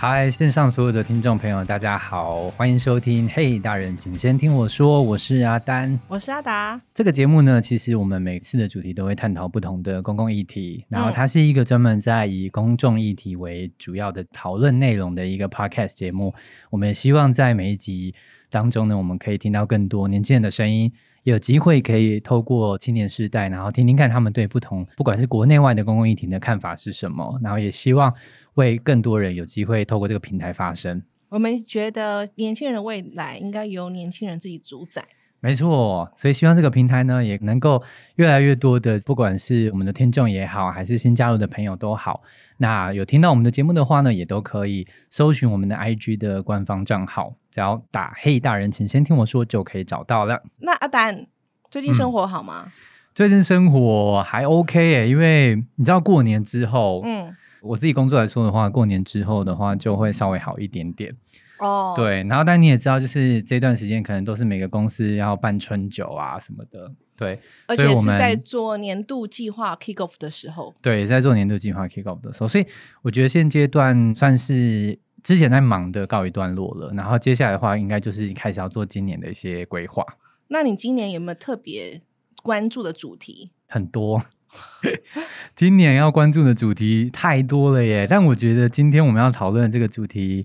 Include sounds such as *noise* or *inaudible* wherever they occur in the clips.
嗨，线上所有的听众朋友，大家好，欢迎收听《嘿，大人，请先听我说》，我是阿丹，我是阿达。这个节目呢，其实我们每次的主题都会探讨不同的公共议题，然后它是一个专门在以公众议题为主要的讨论内容的一个 podcast 节目。我们也希望在每一集当中呢，我们可以听到更多年轻人的声音，有机会可以透过青年时代，然后听听看他们对不同不管是国内外的公共议题的看法是什么，然后也希望。为更多人有机会透过这个平台发声。我们觉得年轻人的未来应该由年轻人自己主宰。没错，所以希望这个平台呢，也能够越来越多的，不管是我们的听众也好，还是新加入的朋友都好，那有听到我们的节目的话呢，也都可以搜寻我们的 IG 的官方账号，只要打“嘿大人，请先听我说”就可以找到了。那阿丹最近生活好吗？最近生活还 OK 诶，因为你知道过年之后，嗯。我自己工作来说的话，过年之后的话就会稍微好一点点哦。对，然后但你也知道，就是这段时间可能都是每个公司要办春酒啊什么的。对，而且是在做年度计划 kick off 的时候。对，在做年度计划 kick off 的时候，所以我觉得现阶段算是之前在忙的告一段落了。然后接下来的话，应该就是开始要做今年的一些规划。那你今年有没有特别关注的主题？很多。*laughs* 今年要关注的主题太多了耶，但我觉得今天我们要讨论的这个主题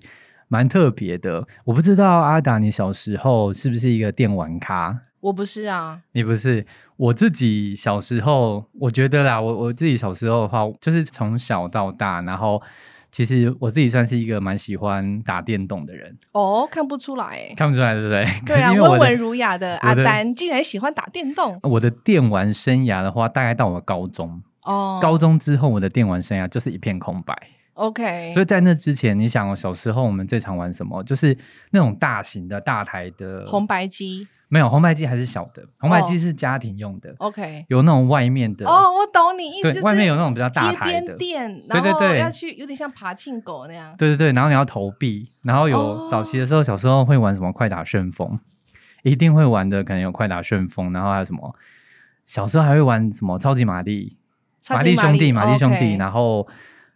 蛮特别的。我不知道阿达，你小时候是不是一个电玩咖？我不是啊，你不是。我自己小时候，我觉得啦，我我自己小时候的话，就是从小到大，然后。其实我自己算是一个蛮喜欢打电动的人哦，看不出来，看不出来，对不对？*laughs* 对啊，温文儒雅的阿丹竟然喜欢打电动。我的电玩生涯的话，大概到我高中哦，高中之后我的电玩生涯就是一片空白。OK，所以在那之前，你想小时候我们最常玩什么？就是那种大型的大台的红白机。没有红白机还是小的，红白机是家庭用的。OK，有那种外面的。哦，我懂你意思，外面有那种比较大台的。店，对对对，要去有点像爬庆狗那样。对对对，然后你要投币，然后有早期的时候，小时候会玩什么快打旋风，一定会玩的，可能有快打旋风，然后还有什么，小时候还会玩什么？超级玛丽、玛丽兄弟、玛丽兄弟，然后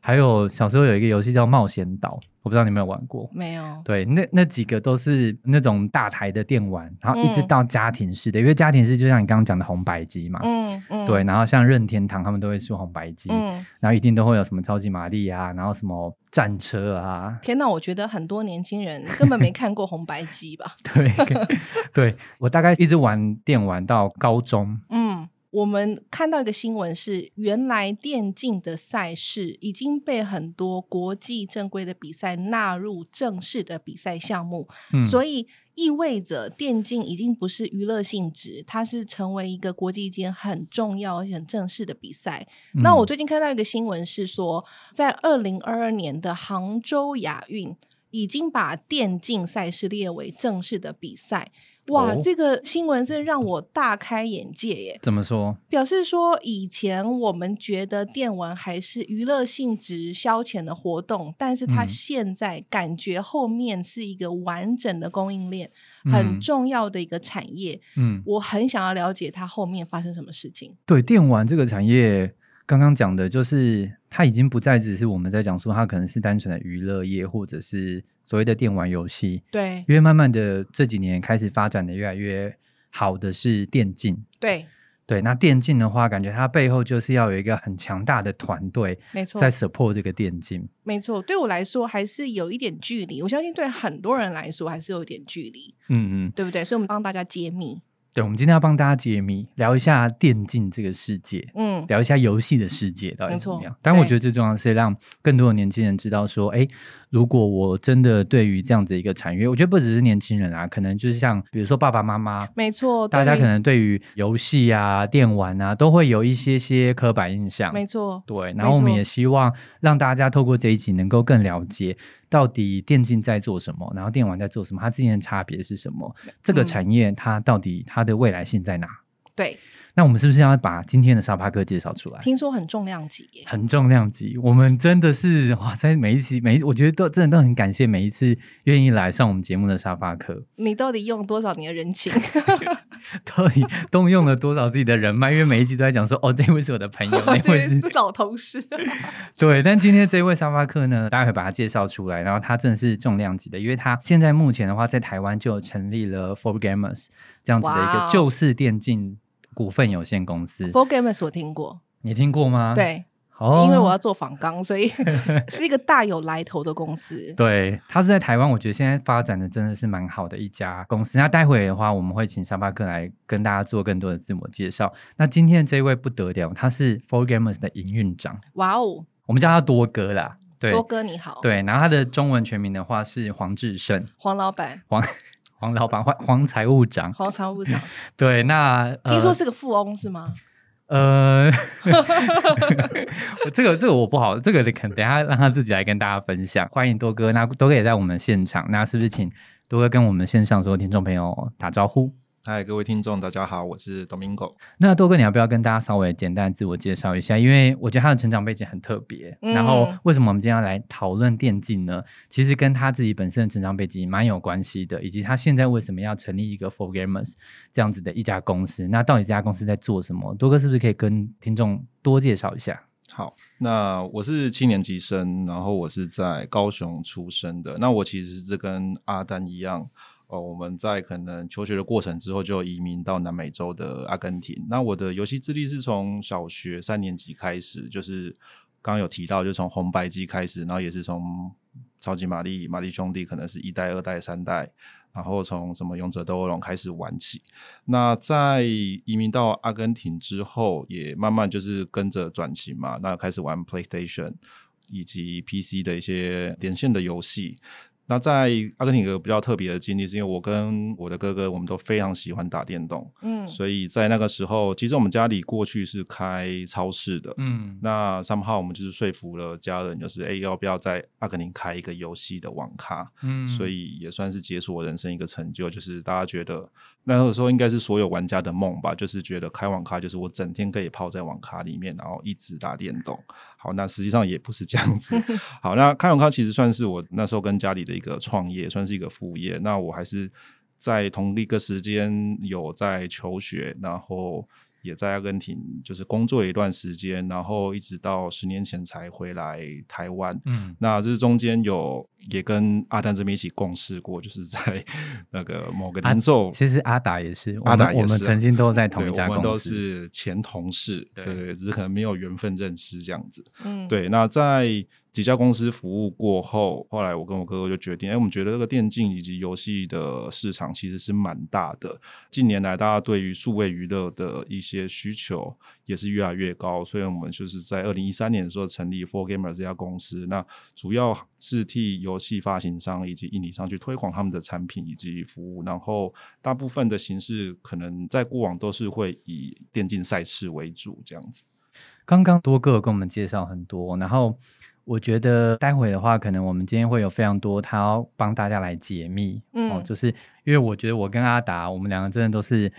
还有小时候有一个游戏叫冒险岛。我不知道你有没有玩过，没有。对，那那几个都是那种大台的电玩，然后一直到家庭式的，因为家庭式就像你刚刚讲的红白机嘛，嗯嗯，对。然后像任天堂他们都会出红白机，嗯，然后一定都会有什么超级玛丽啊，然后什么战车啊。天哪，我觉得很多年轻人根本没看过红白机吧？*laughs* 对，对我大概一直玩电玩到高中，嗯。我们看到一个新闻是，原来电竞的赛事已经被很多国际正规的比赛纳入正式的比赛项目，所以意味着电竞已经不是娱乐性质，它是成为一个国际间很重要而且很正式的比赛。那我最近看到一个新闻是说，在二零二二年的杭州亚运已经把电竞赛事列为正式的比赛。哇，这个新闻是让我大开眼界耶！怎么说？表示说，以前我们觉得电玩还是娱乐性质、消遣的活动，但是它现在感觉后面是一个完整的供应链，很重要的一个产业。嗯，我很想要了解它后面发生什么事情。对，电玩这个产业。刚刚讲的就是，它已经不再只是我们在讲说，它可能是单纯的娱乐业，或者是所谓的电玩游戏。对，因为慢慢的这几年开始发展的越来越好的是电竞。对，对，那电竞的话，感觉它背后就是要有一个很强大的团队，没错，在 support 这个电竞。没错，对我来说还是有一点距离，我相信对很多人来说还是有一点距离。嗯嗯，对不对？所以我们帮大家揭秘。对，我们今天要帮大家解谜，聊一下电竞这个世界，嗯，聊一下游戏的世界到底怎么样？但我觉得最重要的是让更多的年轻人知道说，哎。如果我真的对于这样子一个产业，我觉得不只是年轻人啊，可能就是像比如说爸爸妈妈，没错，大家可能对于游戏啊、电玩啊，都会有一些些刻板印象。没错，对。然后我们也希望让大家透过这一集能够更了解到底电竞在做什么，然后电玩在做什么，它之间的差别是什么？这个产业它到底它的未来性在哪？对。那我们是不是要把今天的沙发客介绍出来？听说很重量级，很重量级。我们真的是哇，在每一期每一，我觉得都真的都很感谢每一次愿意来上我们节目的沙发客。你到底用多少年的人情？*laughs* 到底动用了多少自己的人脉？因为每一集都在讲说，哦，这位是我的朋友，*laughs* 那位是老同事。*laughs* 对，但今天这位沙发客呢，大家会把他介绍出来，然后他真的是重量级的，因为他现在目前的话，在台湾就成立了 Four Gamers 这样子的一个旧式电竞股份有限公司。Four Gamers 我听过，你听过吗？对。哦，因为我要做仿钢，所以 *laughs* 是一个大有来头的公司。*laughs* 对，它是在台湾，我觉得现在发展的真的是蛮好的一家公司。那待会的话，我们会请沙巴克来跟大家做更多的自我介绍。那今天这位不得了，他是 Four Gamers 的营运长。哇哦，我们叫他多哥啦。对，多哥你好。对，然后他的中文全名的话是黄志胜，黄老板，黄黄老板，黄黄财务长，黄财务长。*laughs* 对，那听说是个富翁是吗？呃，*laughs* 这个这个我不好，这个可能等下让他自己来跟大家分享。欢迎多哥，那多哥也在我们现场，那是不是请多哥跟我们线上所有听众朋友打招呼？嗨，各位听众，大家好，我是 Domingo。那多哥，你要不要跟大家稍微简单自我介绍一下？因为我觉得他的成长背景很特别。然后，为什么我们今天要来讨论电竞呢？其实跟他自己本身的成长背景蛮有关系的，以及他现在为什么要成立一个 For Gamers 这样子的一家公司？那到底这家公司在做什么？多哥是不是可以跟听众多介绍一下？好，那我是七年级生，然后我是在高雄出生的。那我其实是跟阿丹一样。哦，我们在可能求学的过程之后，就移民到南美洲的阿根廷。那我的游戏资历是从小学三年级开始，就是刚刚有提到，就从红白机开始，然后也是从超级玛丽、玛丽兄弟，可能是一代、二代、三代，然后从什么勇者斗恶龙开始玩起。那在移民到阿根廷之后，也慢慢就是跟着转型嘛，那开始玩 PlayStation 以及 PC 的一些连线的游戏。那在阿根廷有个比较特别的经历，是因为我跟我的哥哥，我们都非常喜欢打电动，嗯，所以在那个时候，其实我们家里过去是开超市的，嗯，那三号我们就是说服了家人，就是哎，要不要在阿根廷开一个游戏的网咖，嗯，所以也算是解锁我人生一个成就，就是大家觉得那个时候应该是所有玩家的梦吧，就是觉得开网咖就是我整天可以泡在网咖里面，然后一直打电动。好，那实际上也不是这样子。*laughs* 好，那开网咖其实算是我那时候跟家里的一个创业，算是一个副业。那我还是在同一个时间有在求学，然后。也在阿根廷就是工作一段时间，然后一直到十年前才回来台湾。嗯，那这中间有也跟阿丹这边一起共事过，就是在 *laughs* 那个某个零售。其实阿达也是，阿达我们曾经都在同一家公司，都是前同事。对对，只是可能没有缘分认识这样子。嗯，对。那在。几家公司服务过后，后来我跟我哥哥就决定，哎，我们觉得这个电竞以及游戏的市场其实是蛮大的。近年来，大家对于数位娱乐的一些需求也是越来越高，所以我们就是在二零一三年的时候成立 Four Gamer 这家公司。那主要是替游戏发行商以及印尼商去推广他们的产品以及服务。然后，大部分的形式可能在过往都是会以电竞赛事为主这样子。刚刚多哥跟我们介绍很多，然后。我觉得待会的话，可能我们今天会有非常多他要帮大家来解密，哦，就是因为我觉得我跟阿达，我们两个真的都是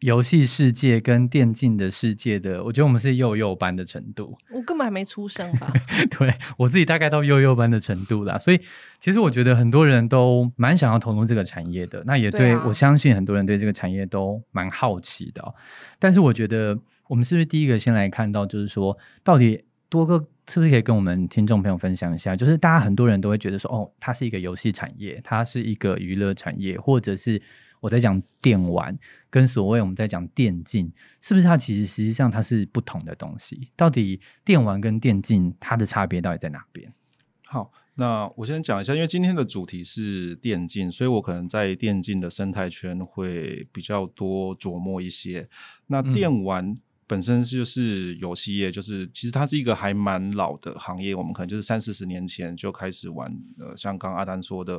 游戏世界跟电竞的世界的，我觉得我们是幼幼班的程度。我根本还没出生吧？*laughs* 对我自己大概到幼幼班的程度啦。所以其实我觉得很多人都蛮想要投入这个产业的，那也对我相信很多人对这个产业都蛮好奇的。但是我觉得我们是不是第一个先来看到，就是说到底多个。是不是可以跟我们听众朋友分享一下？就是大家很多人都会觉得说，哦，它是一个游戏产业，它是一个娱乐产业，或者是我在讲电玩，跟所谓我们在讲电竞，是不是它其实实际上它是不同的东西？到底电玩跟电竞它的差别到底在哪边？好，那我先讲一下，因为今天的主题是电竞，所以我可能在电竞的生态圈会比较多琢磨一些。那电玩。本身就是游戏业，就是其实它是一个还蛮老的行业。我们可能就是三四十年前就开始玩，呃，像刚阿丹说的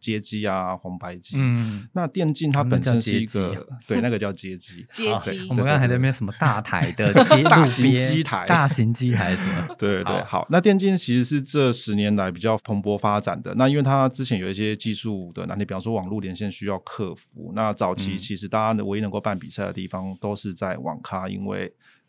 街机啊、红白机。嗯，那电竞它本身是一个，对，那个叫街机。*laughs* 街机。我们刚才还在那什么大台的 *laughs* 大型机台、大型机台什么？对对。好，那电竞其实是这十年来比较蓬勃发展的。那因为它之前有一些技术的难题，比方说网络连线需要克服。那早期其实大家唯一能够办比赛的地方都是在网咖，因为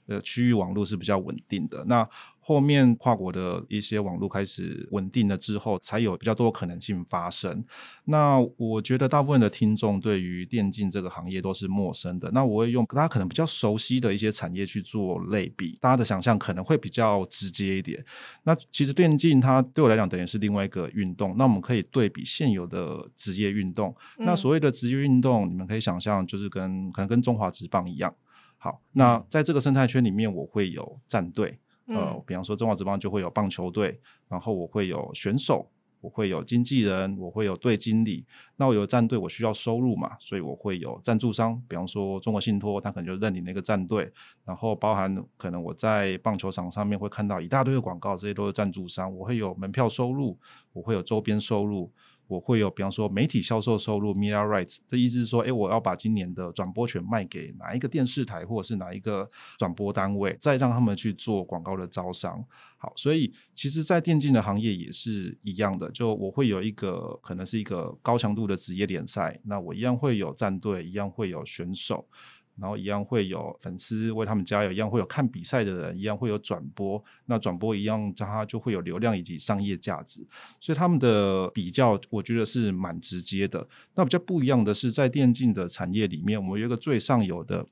呃区域网络是比较稳定的。那后面跨国的一些网络开始稳定了之后，才有比较多可能性发生。那我觉得大部分的听众对于电竞这个行业都是陌生的。那我会用大家可能比较熟悉的一些产业去做类比，大家的想象可能会比较直接一点。那其实电竞它对我来讲等于是另外一个运动。那我们可以对比现有的职业运动。那所谓的职业运动，你们可以想象就是跟可能跟中华职棒一样。好，那在这个生态圈里面，我会有战队。呃，比方说中华职棒就会有棒球队，然后我会有选手，我会有经纪人，我会有队经理。那我有战队，我需要收入嘛，所以我会有赞助商。比方说中国信托，他可能就认领那个战队，然后包含可能我在棒球场上面会看到一大堆的广告，这些都是赞助商。我会有门票收入，我会有周边收入。我会有，比方说媒体销售收入，media rights 的意思是说，哎，我要把今年的转播权卖给哪一个电视台，或者是哪一个转播单位，再让他们去做广告的招商。好，所以其实，在电竞的行业也是一样的，就我会有一个可能是一个高强度的职业联赛，那我一样会有战队，一样会有选手。然后一样会有粉丝为他们加油，一样会有看比赛的人，一样会有转播。那转播一样，它就会有流量以及商业价值。所以他们的比较，我觉得是蛮直接的。那比较不一样的是，在电竞的产业里面，我们有一个最上游的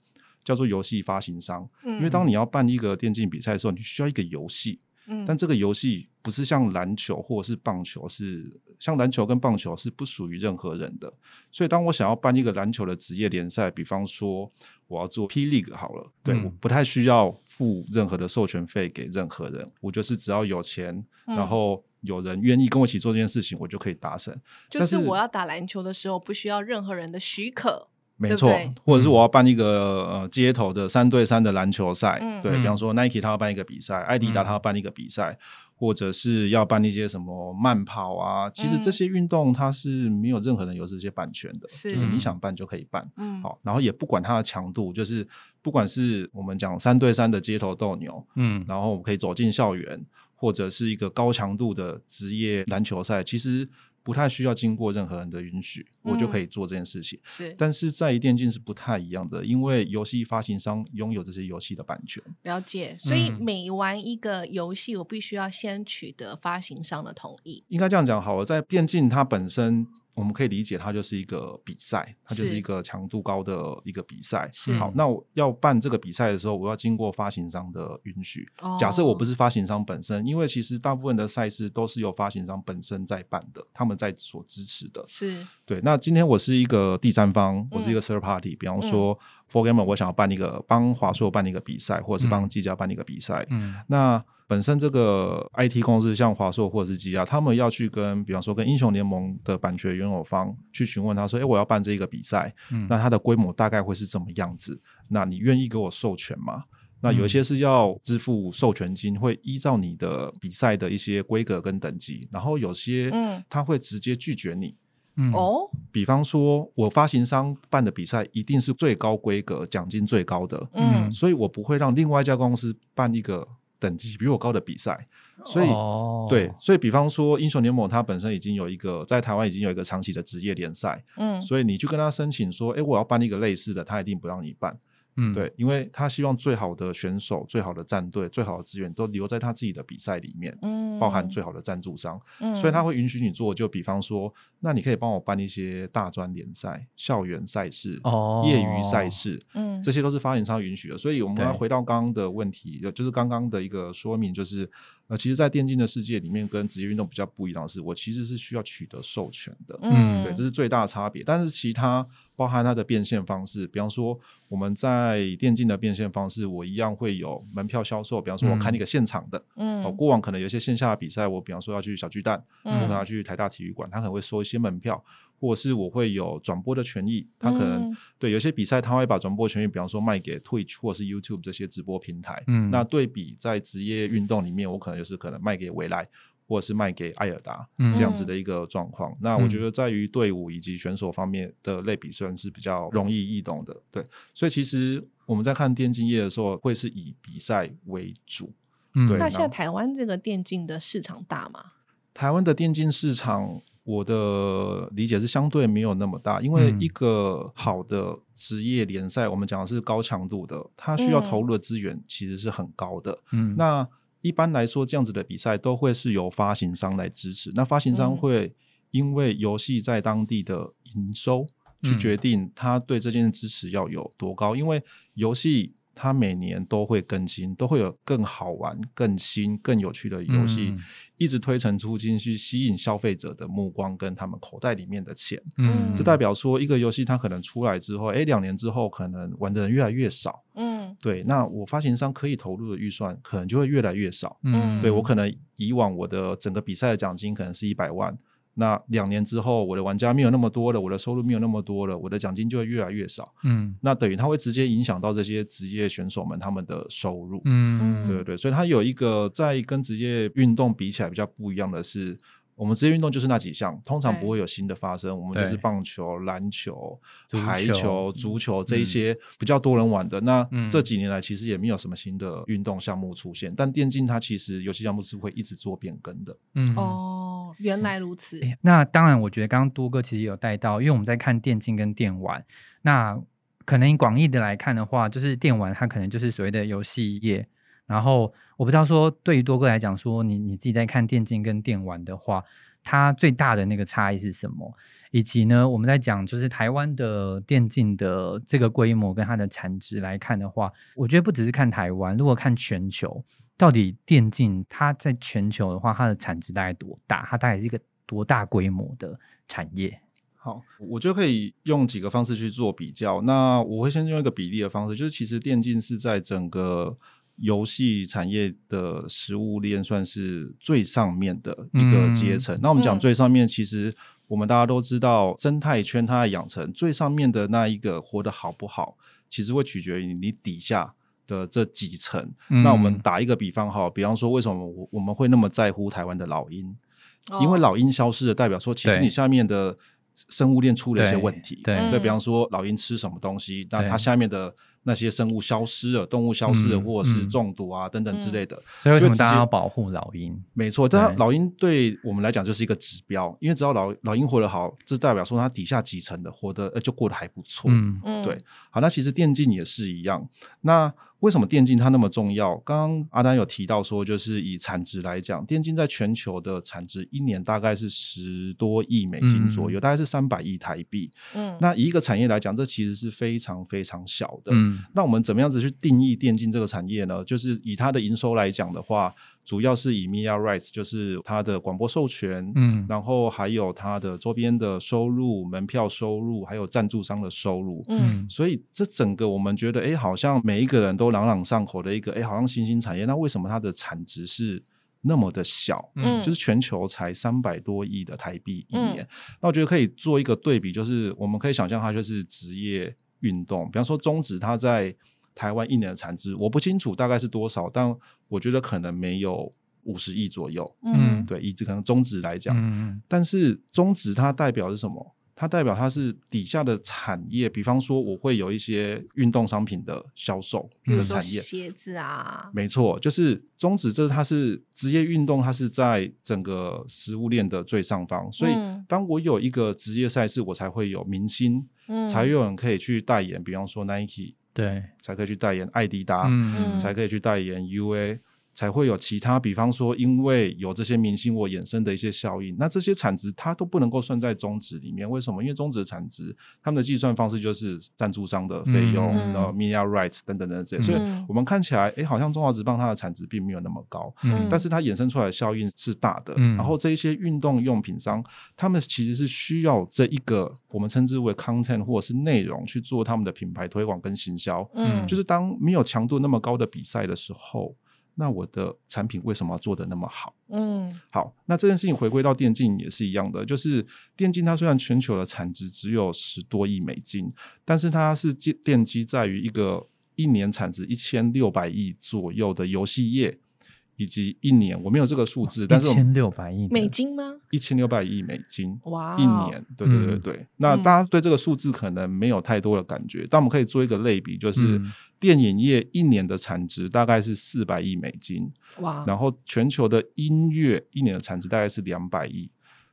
叫做游戏发行商。因为当你要办一个电竞比赛的时候，你需要一个游戏。但这个游戏不是像篮球或者是棒球，是像篮球跟棒球是不属于任何人的。所以，当我想要办一个篮球的职业联赛，比方说我要做 P League 好了，对，我不太需要付任何的授权费给任何人，我就是只要有钱，然后有人愿意跟我一起做这件事情，我就可以达成。就是我要打篮球的时候，不需要任何人的许可。没错，或者是我要办一个呃街头的三对三的篮球赛，对比方说 Nike 他要办一个比赛，艾迪达他要办一个比赛，或者是要办一些什么慢跑啊，其实这些运动它是没有任何人有这些版权的，就是你想办就可以办，好，然后也不管它的强度，就是不管是我们讲三对三的街头斗牛，嗯，然后我们可以走进校园，或者是一个高强度的职业篮球赛，其实。不太需要经过任何人的允许，我就可以做这件事情。是，但是在于电竞是不太一样的，因为游戏发行商拥有这些游戏的版权。了解，所以每玩一个游戏，我必须要先取得发行商的同意。应该这样讲好了，在电竞它本身。我们可以理解，它就是一个比赛，它就是一个强度高的一个比赛。好，那我要办这个比赛的时候，我要经过发行商的允许。假设我不是发行商本身，因为其实大部分的赛事都是由发行商本身在办的，他们在所支持的。是对。那今天我是一个第三方，我是一个 third party，比方说 Gamer，我想要办一个帮华硕办一个比赛，或者是帮技嘉办一个比赛。嗯，那。本身这个 IT 公司像华硕或者是技嘉，他们要去跟，比方说跟英雄联盟的版权拥有方去询问他说：“哎，我要办这个比赛，那它的规模大概会是怎么样子？那你愿意给我授权吗？”那有一些是要支付授权金，会依照你的比赛的一些规格跟等级，然后有些嗯他会直接拒绝你。哦，比方说我发行商办的比赛一定是最高规格、奖金最高的，嗯，所以我不会让另外一家公司办一个。等级比我高的比赛，所以对，所以比方说英雄联盟，它本身已经有一个在台湾已经有一个长期的职业联赛，嗯，所以你去跟他申请说，哎，我要办一个类似的，他一定不让你办。嗯，对，因为他希望最好的选手、最好的战队、最好的资源都留在他自己的比赛里面，嗯，包含最好的赞助商，嗯，所以他会允许你做。就比方说，那你可以帮我办一些大专联赛、校园赛事、哦，业余赛事，嗯，这些都是发行商允许的。所以我们要回到刚刚的问题，就是刚刚的一个说明，就是呃，其实，在电竞的世界里面，跟职业运动比较不一样的是，我其实是需要取得授权的，嗯，对，这是最大的差别。但是其他。包含它的变现方式，比方说我们在电竞的变现方式，我一样会有门票销售。比方说，我开一个现场的，嗯，哦，过往可能有一些线下的比赛，我比方说要去小巨蛋，我可能要去台大体育馆，他可能会收一些门票，或者是我会有转播的权益，他可能对有些比赛他会把转播权益，比方说卖给 Twitch 或是 YouTube 这些直播平台。嗯，那对比在职业运动里面，我可能就是可能卖给未来。或者是卖给艾尔达这样子的一个状况，那我觉得在于队伍以及选手方面的类比，虽然是比较容易易懂的，对，所以其实我们在看电竞业的时候，会是以比赛为主。对，那现在台湾这个电竞的市场大吗？台湾的电竞市场。我的理解是相对没有那么大，因为一个好的职业联赛，我们讲的是高强度的，它需要投入的资源其实是很高的。嗯，那一般来说，这样子的比赛都会是由发行商来支持。那发行商会因为游戏在当地的营收去决定他对这件事支持要有多高，因为游戏。它每年都会更新，都会有更好玩、更新、更有趣的游戏，一直推陈出新，去吸引消费者的目光跟他们口袋里面的钱。嗯，这代表说一个游戏它可能出来之后，哎，两年之后可能玩的人越来越少。嗯，对，那我发行商可以投入的预算可能就会越来越少。嗯，对我可能以往我的整个比赛的奖金可能是一百万。那两年之后，我的玩家没有那么多了，我的收入没有那么多了，我的奖金就会越来越少。嗯，那等于它会直接影响到这些职业选手们他们的收入。嗯，对对对，所以它有一个在跟职业运动比起来比较不一样的是。我们职业运动就是那几项，通常不会有新的发生。我们就是棒球、篮球、排球、足球这一些比较多人玩的。那这几年来，其实也没有什么新的运动项目出现。但电竞它其实游戏项目是会一直做变更的。嗯哦，原来如此。那当然，我觉得刚刚多哥其实有带到，因为我们在看电竞跟电玩。那可能广义的来看的话，就是电玩它可能就是所谓的游戏业。然后我不知道说，对于多哥来讲，说你你自己在看电竞跟电玩的话，它最大的那个差异是什么？以及呢，我们在讲就是台湾的电竞的这个规模跟它的产值来看的话，我觉得不只是看台湾，如果看全球，到底电竞它在全球的话，它的产值大概多大？它大概是一个多大规模的产业？好，我觉得可以用几个方式去做比较。那我会先用一个比例的方式，就是其实电竞是在整个游戏产业的食物链算是最上面的一个阶层。那我们讲最上面，其实我们大家都知道，生态圈它的养成最上面的那一个活得好不好，其实会取决于你底下的这几层。那我们打一个比方哈，比方说为什么我我们会那么在乎台湾的老鹰？因为老鹰消失了，代表说其实你下面的生物链出了一些问题。对，对比方说老鹰吃什么东西，那它下面的。那些生物消失了，动物消失了，或者是中毒啊等等之类的，所以为什么大家要保护老鹰？没错，但老鹰对我们来讲就是一个指标，因为只要老老鹰活得好，这代表说它底下几层的活得呃就过得还不错。嗯嗯，对。好，那其实电竞也是一样。那为什么电竞它那么重要？刚刚阿丹有提到说，就是以产值来讲，电竞在全球的产值一年大概是十多亿美金左右，大概是三百亿台币。嗯，那以一个产业来讲，这其实是非常非常小的。嗯，那我们怎么样子去定义电竞这个产业呢？就是以它的营收来讲的话。主要是以 media rights，就是它的广播授权，嗯，然后还有它的周边的收入、门票收入，还有赞助商的收入，嗯，所以这整个我们觉得，哎，好像每一个人都朗朗上口的一个，哎，好像新兴产业，那为什么它的产值是那么的小？嗯，就是全球才三百多亿的台币一年，那我觉得可以做一个对比，就是我们可以想象它就是职业运动，比方说中职，它在。台湾一年的产值我不清楚大概是多少，但我觉得可能没有五十亿左右。嗯，对，以这可能中值来讲，嗯，但是中值它代表是什么？它代表它是底下的产业，比方说我会有一些运动商品的销售的产业，鞋子啊，没错，就是中指，这它是职业运动，它是在整个食物链的最上方，所以当我有一个职业赛事，我才会有明星，嗯，才有人可以去代言，比方说 Nike。对，才可以去代言艾迪达，才可以去代言 UA。才会有其他，比方说，因为有这些明星我衍生的一些效应，那这些产值它都不能够算在中值里面。为什么？因为中值的产值，他们的计算方式就是赞助商的费用，然后 media rights 等等等这些。所以我们看起来，哎，好像中华职棒它的产值并没有那么高，嗯，但是它衍生出来的效应是大的。然后这一些运动用品商，他们其实是需要这一个我们称之为 content 或者是内容去做他们的品牌推广跟行销。嗯，就是当没有强度那么高的比赛的时候。那我的产品为什么要做的那么好？嗯，好，那这件事情回归到电竞也是一样的，就是电竞它虽然全球的产值只有十多亿美金，但是它是奠奠基在于一个一年产值一千六百亿左右的游戏业。以及一年，我没有这个数字，但是一千六百亿美金吗？一千六百亿美金，哇！一年，对对对对。那大家对这个数字可能没有太多的感觉，但我们可以做一个类比，就是电影业一年的产值大概是四百亿美金，哇！然后全球的音乐一年的产值大概是两百亿。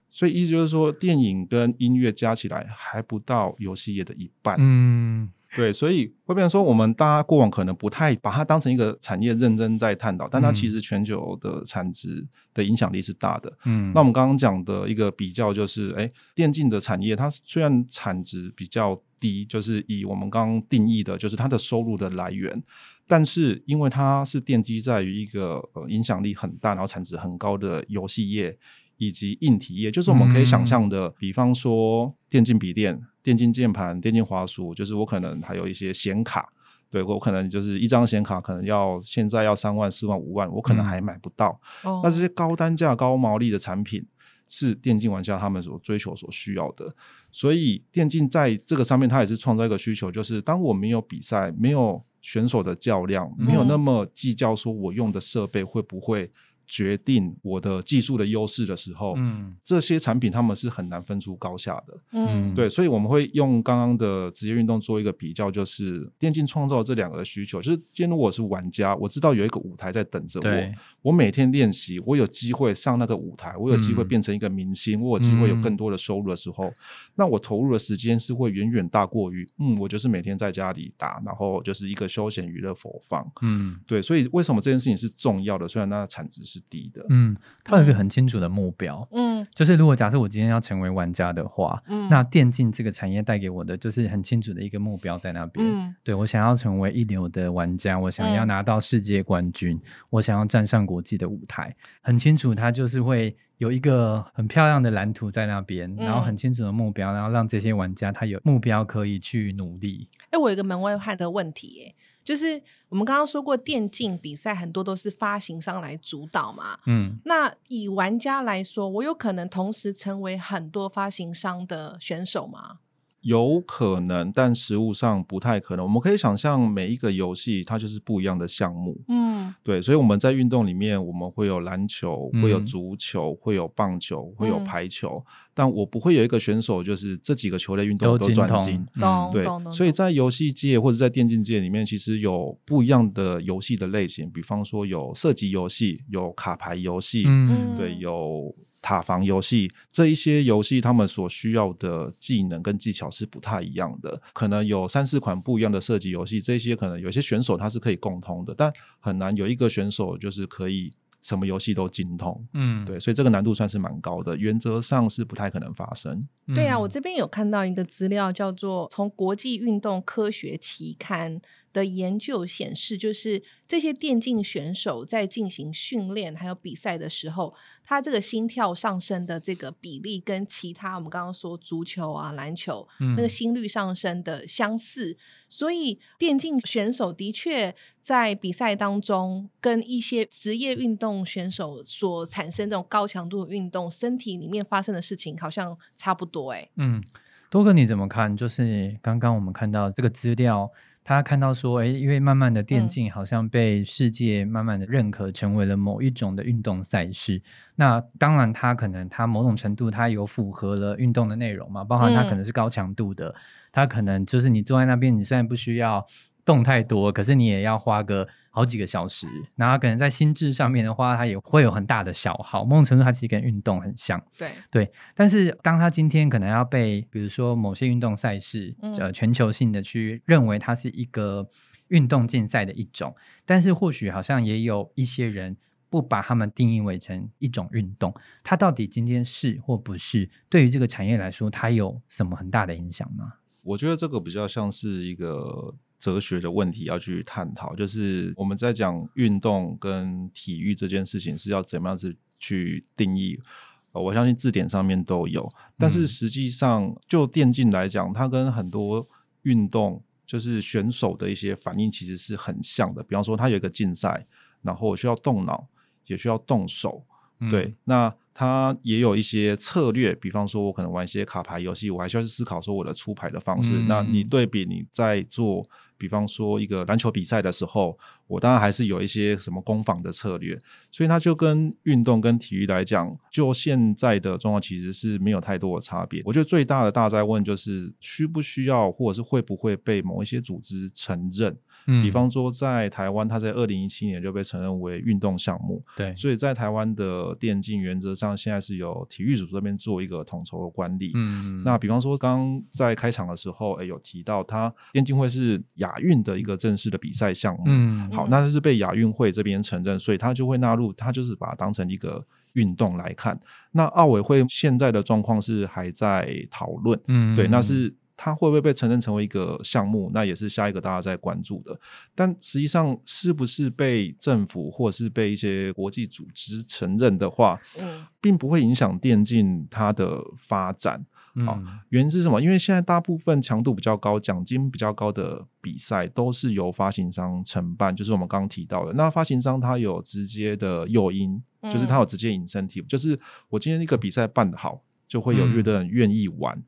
所以意思就是说，电影跟音乐加起来还不到游戏业的一半。嗯，对，所以会变成说，我们大家过往可能不太把它当成一个产业认真在探讨，但它其实全球的产值的影响力是大的。嗯，那我们刚刚讲的一个比较就是，哎，电竞的产业它虽然产值比较低，就是以我们刚刚定义的，就是它的收入的来源，但是因为它是奠基在于一个呃影响力很大，然后产值很高的游戏业。以及硬体业，就是我们可以想象的，比方说电竞笔电、电竞键盘、电竞滑鼠，就是我可能还有一些显卡，对我可能就是一张显卡可能要现在要三万、四万、五万，我可能还买不到。那这些高单价、高毛利的产品，是电竞玩家他们所追求、所需要的。所以电竞在这个上面，它也是创造一个需求，就是当我没有比赛、没有选手的较量、没有那么计较说我用的设备会不会。决定我的技术的优势的时候，嗯，这些产品他们是很难分出高下的，嗯，对，所以我们会用刚刚的职业运动做一个比较，就是电竞创造这两个的需求，就是今天如果是玩家，我知道有一个舞台在等着我，我每天练习，我有机会上那个舞台，我有机会变成一个明星，我有机会有更多的收入的时候，那我投入的时间是会远远大过于，嗯，我就是每天在家里打，然后就是一个休闲娱乐佛放，嗯，对，所以为什么这件事情是重要的？虽然那产值是。是低的，嗯，他有一个很清楚的目标，嗯，就是如果假设我今天要成为玩家的话，嗯，那电竞这个产业带给我的就是很清楚的一个目标在那边，嗯，对我想要成为一流的玩家，我想要拿到世界冠军，我想要站上国际的舞台，很清楚，他就是会有一个很漂亮的蓝图在那边，然后很清楚的目标，然后让这些玩家他有目标可以去努力。哎，我有一个门外汉的问题，哎。就是我们刚刚说过，电竞比赛很多都是发行商来主导嘛。嗯，那以玩家来说，我有可能同时成为很多发行商的选手吗？有可能，但实物上不太可能。我们可以想象，每一个游戏它就是不一样的项目。嗯，对，所以我们在运动里面，我们会有篮球，会有足球，会有棒球，会有排球。但我不会有一个选手，就是这几个球类运动都专精。对，所以在游戏界或者在电竞界里面，其实有不一样的游戏的类型。比方说，有射击游戏，有卡牌游戏，嗯，对，有。塔防游戏这一些游戏，他们所需要的技能跟技巧是不太一样的，可能有三四款不一样的射击游戏，这些可能有些选手他是可以共通的，但很难有一个选手就是可以什么游戏都精通。嗯，对，所以这个难度算是蛮高的，原则上是不太可能发生。对啊，我这边有看到一个资料，叫做从国际运动科学期刊。的研究显示，就是这些电竞选手在进行训练还有比赛的时候，他这个心跳上升的这个比例跟其他我们刚刚说足球啊、篮球那个心率上升的相似，所以电竞选手的确在比赛当中跟一些职业运动选手所产生这种高强度的运动，身体里面发生的事情好像差不多。哎，嗯，多哥你怎么看？就是刚刚我们看到这个资料。他看到说，哎，因为慢慢的电竞好像被世界慢慢的认可，成为了某一种的运动赛事。那当然，它可能它某种程度它有符合了运动的内容嘛，包含它可能是高强度的，它可能就是你坐在那边，你现在不需要。动太多，可是你也要花个好几个小时，然后可能在心智上面的话，它也会有很大的消耗。某种程度，它其实跟运动很像。对对，但是当他今天可能要被，比如说某些运动赛事，呃，全球性的去认为它是一个运动竞赛的一种，但是或许好像也有一些人不把他们定义为成一种运动。它到底今天是或不是，对于这个产业来说，它有什么很大的影响吗？我觉得这个比较像是一个。哲学的问题要去探讨，就是我们在讲运动跟体育这件事情是要怎么样子去定义。我相信字典上面都有，但是实际上就电竞来讲，它跟很多运动就是选手的一些反应其实是很像的。比方说，它有一个竞赛，然后需要动脑，也需要动手，对，那它也有一些策略。比方说，我可能玩一些卡牌游戏，我还需要去思考说我的出牌的方式。那你对比你在做。比方说一个篮球比赛的时候，我当然还是有一些什么攻防的策略，所以它就跟运动跟体育来讲，就现在的状况其实是没有太多的差别。我觉得最大的大灾问就是需不需要，或者是会不会被某一些组织承认。比方说在台湾，它在二零一七年就被承认为运动项目。对，所以在台湾的电竞原则上，现在是由体育组这边做一个统筹的管理。嗯，那比方说刚在开场的时候，哎，有提到它电竞会是亚运的一个正式的比赛项目。嗯，好，那是被亚运会这边承认，所以它就会纳入，它就是把它当成一个。运动来看，那奥委会现在的状况是还在讨论，嗯，对，那是它会不会被承认成为一个项目，那也是下一个大家在关注的。但实际上，是不是被政府或是被一些国际组织承认的话，嗯，并不会影响电竞它的发展。啊，原因是什么？因为现在大部分强度比较高、奖金比较高的比赛都是由发行商承办，就是我们刚刚提到的。那发行商他有直接的诱因，就是他有直接 incentive，就是我今天一个比赛办得好，就会有越多人愿意玩，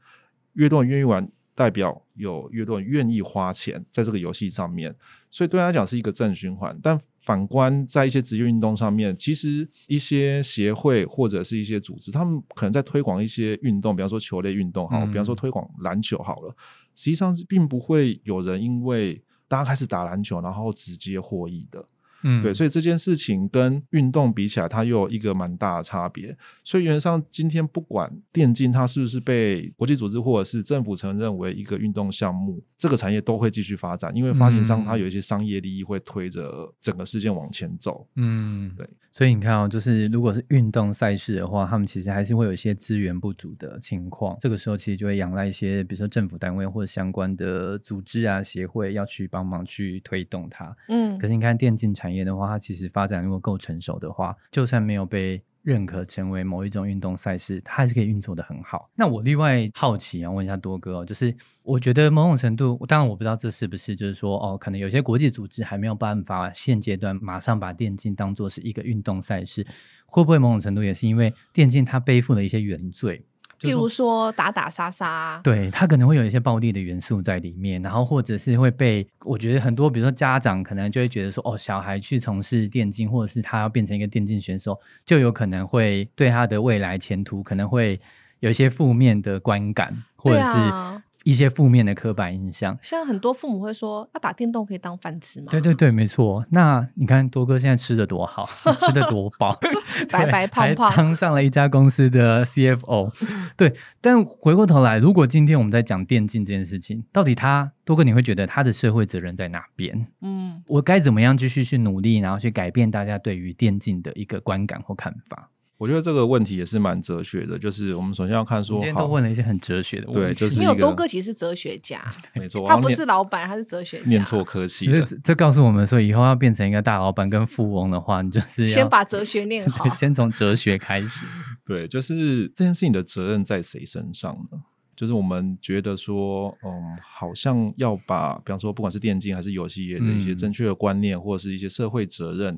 越多人愿意玩。代表有越多人愿意花钱在这个游戏上面，所以对他来讲是一个正循环。但反观在一些职业运动上面，其实一些协会或者是一些组织，他们可能在推广一些运动，比方说球类运动，好，比方说推广篮球好了，实际上是并不会有人因为大家开始打篮球，然后直接获益的。嗯，对，所以这件事情跟运动比起来，它又有一个蛮大的差别。所以原则上，今天不管电竞它是不是被国际组织或者是政府承认为一个运动项目，这个产业都会继续发展，因为发行商它有一些商业利益会推着整个事件往前走。嗯，对。所以你看哦，就是如果是运动赛事的话，他们其实还是会有一些资源不足的情况。这个时候其实就会仰赖一些，比如说政府单位或者相关的组织啊、协会要去帮忙去推动它。嗯，可是你看电竞产业的话，它其实发展如果够成熟的话，就算没有被。认可成为某一种运动赛事，它还是可以运作的很好。那我另外好奇啊，问一下多哥，就是我觉得某种程度，当然我不知道这是不是，就是说哦，可能有些国际组织还没有办法现阶段马上把电竞当做是一个运动赛事，会不会某种程度也是因为电竞它背负了一些原罪？譬如说打打杀杀，对他可能会有一些暴力的元素在里面，然后或者是会被我觉得很多，比如说家长可能就会觉得说，哦，小孩去从事电竞，或者是他要变成一个电竞选手，就有可能会对他的未来前途可能会有一些负面的观感，或者是。一些负面的刻板印象，像很多父母会说，要打电动可以当饭吃吗？对对对，没错。那你看多哥现在吃的多好，吃的多饱，*laughs* 白白胖胖，当上了一家公司的 CFO。*laughs* 对，但回过头来，如果今天我们在讲电竞这件事情，到底他多哥你会觉得他的社会责任在哪边？嗯，我该怎么样继续去努力，然后去改变大家对于电竞的一个观感或看法？我觉得这个问题也是蛮哲学的，就是我们首先要看说，今天都问了一些很哲学的问题。对，就是你有多哥其实是哲学家，*laughs* 没错，*laughs* 他不是老板，他是哲学家。念错科技，这告诉我们说，以后要变成一个大老板跟富翁的话，你就是先把哲学念好，*laughs* 先从哲学开始。对，就是这件事情的责任在谁身上呢？就是我们觉得说，嗯，好像要把，比方说，不管是电竞还是游戏业的一些正确的观念，或者是一些社会责任。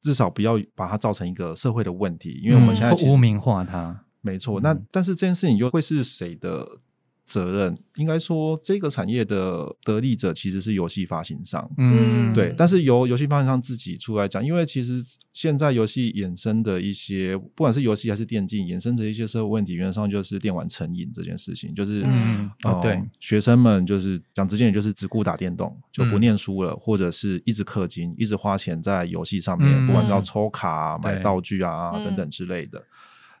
至少不要把它造成一个社会的问题，因为我们现在污名化它，没错。那但是这件事情又会是谁的？责任应该说，这个产业的得利者其实是游戏发行商，嗯，对。但是由游戏发行商自己出来讲，因为其实现在游戏衍生的一些，不管是游戏还是电竞，衍生的一些社会问题，原则上就是电玩成瘾这件事情，就是嗯，对，学生们就是讲直接点，就是只顾打电动，就不念书了，或者是一直氪金，一直花钱在游戏上面，不管是要抽卡、买道具啊等等之类的，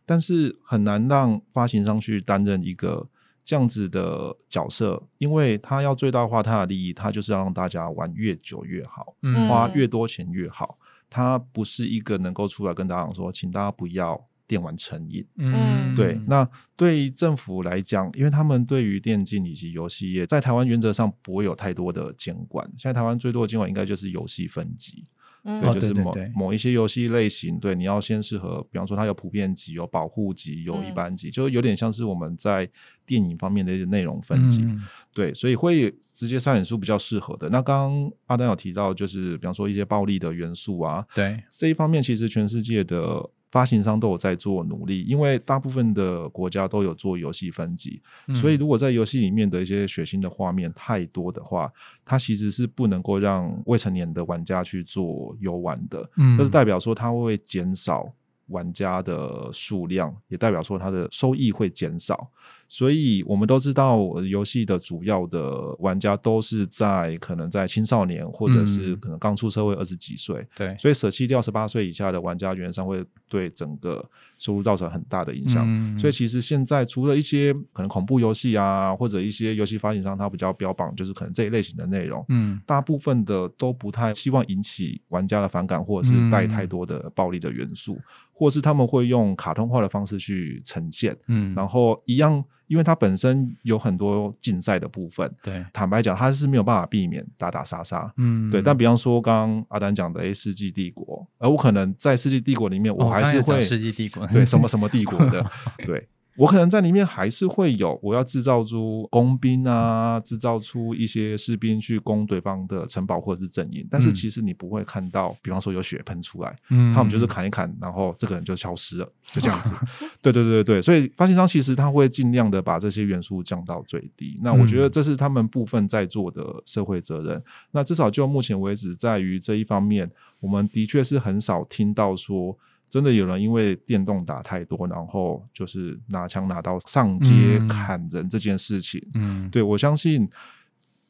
但是很难让发行商去担任一个。这样子的角色，因为他要最大化他的利益，他就是要让大家玩越久越好，花越多钱越好。他不是一个能够出来跟大家说，请大家不要电玩成瘾。嗯，对。那对政府来讲，因为他们对于电竞以及游戏业，在台湾原则上不会有太多的监管。现在台湾最多的监管应该就是游戏分级。对，就是某某一些游戏类型，对，你要先适合，比方说它有普遍级、有保护级、有一般级，就有点像是我们在电影方面的一些内容分级，对，所以会直接筛选出比较适合的。那刚刚阿丹有提到，就是比方说一些暴力的元素啊，对，这一方面其实全世界的。发行商都有在做努力，因为大部分的国家都有做游戏分级，所以如果在游戏里面的一些血腥的画面太多的话，它其实是不能够让未成年的玩家去做游玩的。嗯，这是代表说它会减少玩家的数量，也代表说它的收益会减少。所以我们都知道，游戏的主要的玩家都是在可能在青少年，或者是可能刚出社会二十几岁。对，所以舍弃掉十八岁以下的玩家，原则上会对整个收入造成很大的影响。所以其实现在除了一些可能恐怖游戏啊，或者一些游戏发行商，它比较标榜就是可能这一类型的内容，嗯，大部分的都不太希望引起玩家的反感，或者是带太多的暴力的元素，或是他们会用卡通化的方式去呈现，嗯，然后一样。因为它本身有很多竞赛的部分，对，坦白讲，它是没有办法避免打打杀杀，嗯，对。但比方说，刚刚阿丹讲的《A 世纪帝国》，而我可能在《世纪帝国》里面，我还是会《世纪帝国》对什么什么帝国的，*laughs* 对。我可能在里面还是会有，我要制造出工兵啊，制造出一些士兵去攻对方的城堡或者是阵营，但是其实你不会看到，比方说有血喷出来，嗯，他们就是砍一砍，然后这个人就消失了，就这样子。*laughs* 对对对对所以发行商其实他会尽量的把这些元素降到最低。那我觉得这是他们部分在做的社会责任。那至少就目前为止，在于这一方面，我们的确是很少听到说。真的有人因为电动打太多，然后就是拿枪拿刀上街砍人这件事情，嗯，对我相信，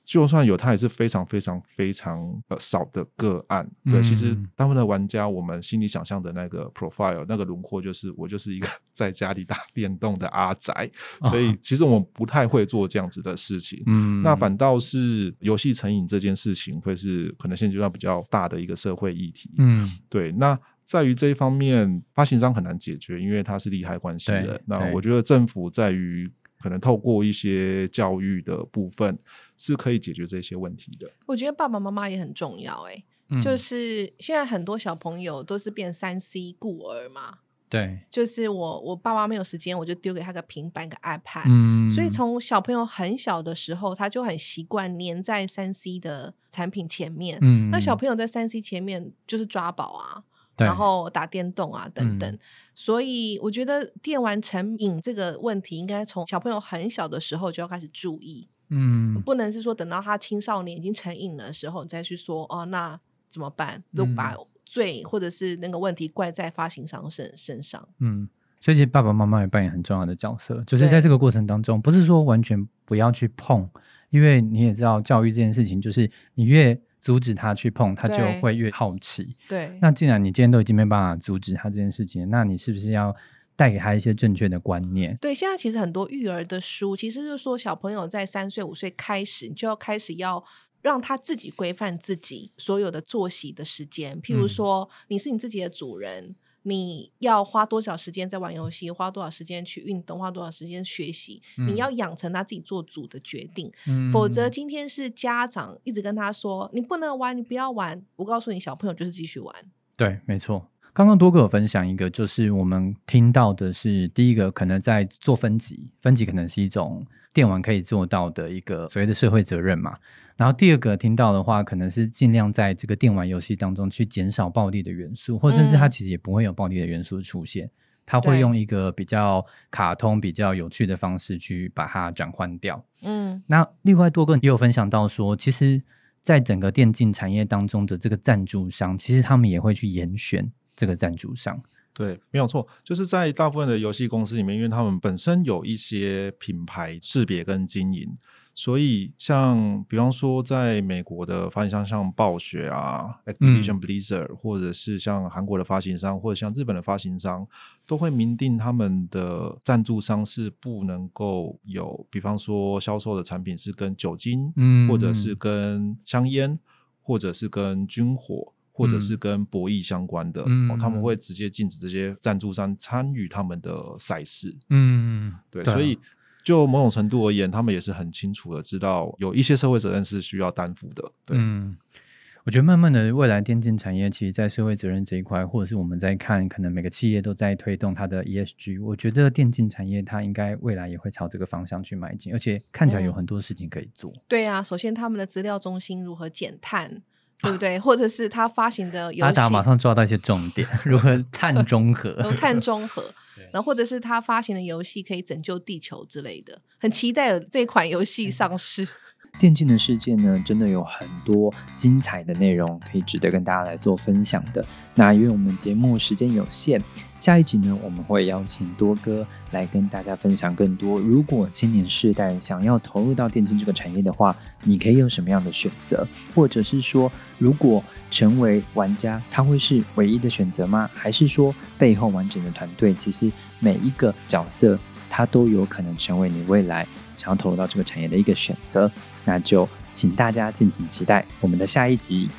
就算有，他也是非常非常非常呃少的个案。对，其实大部分的玩家，我们心里想象的那个 profile 那个轮廓，就是我就是一个 *laughs* 在家里打电动的阿宅，所以其实我们不太会做这样子的事情。嗯，那反倒是游戏成瘾这件事情，会是可能现阶段比较大的一个社会议题。嗯，对，那。在于这一方面，发行商很难解决，因为他是利害关系人。那我觉得政府在于可能透过一些教育的部分，是可以解决这些问题的。我觉得爸爸妈妈也很重要，哎，就是现在很多小朋友都是变三 C 孤儿嘛。对，就是我我爸妈没有时间，我就丢给他个平板个 iPad。嗯，所以从小朋友很小的时候，他就很习惯黏在三 C 的产品前面。嗯，那小朋友在三 C 前面就是抓宝啊。然后打电动啊等等，所以我觉得电玩成瘾这个问题，应该从小朋友很小的时候就要开始注意。嗯，不能是说等到他青少年已经成瘾的时候，你再去说哦，那怎么办？都把罪或者是那个问题怪在发行商身身上。嗯，所以其实爸爸妈妈也扮演很重要的角色，就是在这个过程当中，不是说完全不要去碰，因为你也知道教育这件事情，就是你越。阻止他去碰，他就会越好奇。对，那既然你今天都已经没办法阻止他这件事情，那你是不是要带给他一些正确的观念？对，现在其实很多育儿的书，其实就是说小朋友在三岁五岁开始，你就要开始要让他自己规范自己所有的作息的时间。譬如说，你是你自己的主人。你要花多少时间在玩游戏？花多少时间去运动？花多少时间学习？你要养成他自己做主的决定，否则今天是家长一直跟他说你不能玩，你不要玩。我告诉你，小朋友就是继续玩。对，没错。刚刚多哥有分享一个，就是我们听到的是第一个，可能在做分级，分级可能是一种电玩可以做到的一个所谓的社会责任嘛。然后第二个听到的话，可能是尽量在这个电玩游戏当中去减少暴力的元素，或甚至它其实也不会有暴力的元素出现，它会用一个比较卡通、比较有趣的方式去把它转换掉。嗯，那另外多个也有分享到说，其实，在整个电竞产业当中的这个赞助商，其实他们也会去严选这个赞助商。对，没有错，就是在大部分的游戏公司里面，因为他们本身有一些品牌识别跟经营。所以，像比方说，在美国的发行商像暴雪啊、Activision Blizzard，或者是像韩国的发行商，或者像日本的发行商，都会明定他们的赞助商是不能够有，比方说销售的产品是跟酒精，嗯，或者是跟香烟，或者是跟军火，或者是跟博弈相关的，他们会直接禁止这些赞助商参与他们的赛事。嗯，对，所以。就某种程度而言，他们也是很清楚的知道有一些社会责任是需要担负的。对，嗯，我觉得慢慢的，未来电竞产业其实，在社会责任这一块，或者是我们在看，可能每个企业都在推动它的 ESG。我觉得电竞产业它应该未来也会朝这个方向去迈进，而且看起来有很多事情可以做。对啊，首先他们的资料中心如何减碳，对不对？或者是他发行的游戏，阿达马上抓到一些重点，*laughs* 如何碳中和，碳中和。*laughs* 然后或者是他发行的游戏可以拯救地球之类的，很期待有这款游戏上市。电竞的世界呢，真的有很多精彩的内容可以值得跟大家来做分享的。那因为我们节目时间有限，下一集呢，我们会邀请多哥来跟大家分享更多。如果青年世代想要投入到电竞这个产业的话，你可以有什么样的选择？或者是说，如果成为玩家，他会是唯一的选择吗？还是说，背后完整的团队，其实每一个角色，他都有可能成为你未来想要投入到这个产业的一个选择？那就请大家敬请期待我们的下一集。